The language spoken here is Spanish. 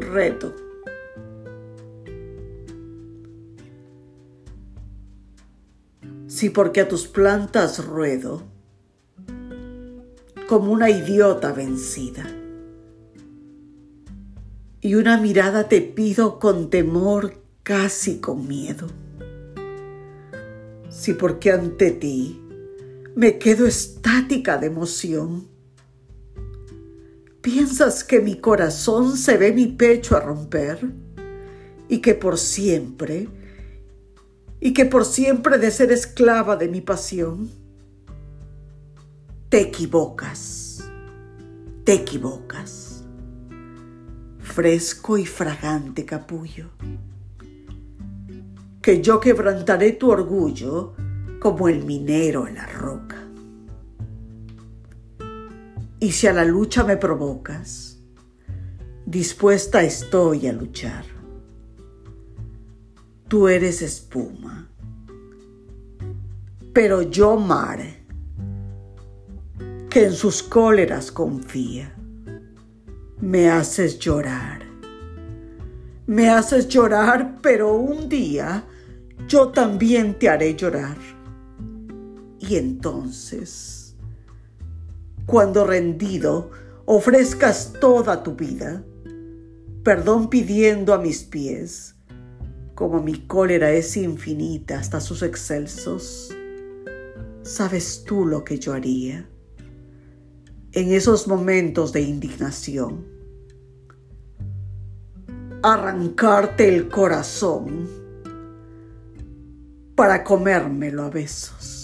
reto. Si porque a tus plantas ruedo, como una idiota vencida, y una mirada te pido con temor, casi con miedo. Si porque ante ti me quedo estática de emoción, ¿Piensas que mi corazón se ve mi pecho a romper? Y que por siempre, y que por siempre de ser esclava de mi pasión? Te equivocas, te equivocas. Fresco y fragante capullo, que yo quebrantaré tu orgullo como el minero en la roca. Y si a la lucha me provocas, dispuesta estoy a luchar. Tú eres espuma, pero yo mare, que en sus cóleras confía. Me haces llorar, me haces llorar, pero un día yo también te haré llorar. Y entonces cuando rendido ofrezcas toda tu vida, perdón pidiendo a mis pies, como mi cólera es infinita hasta sus excelsos, ¿sabes tú lo que yo haría en esos momentos de indignación? Arrancarte el corazón para comérmelo a besos.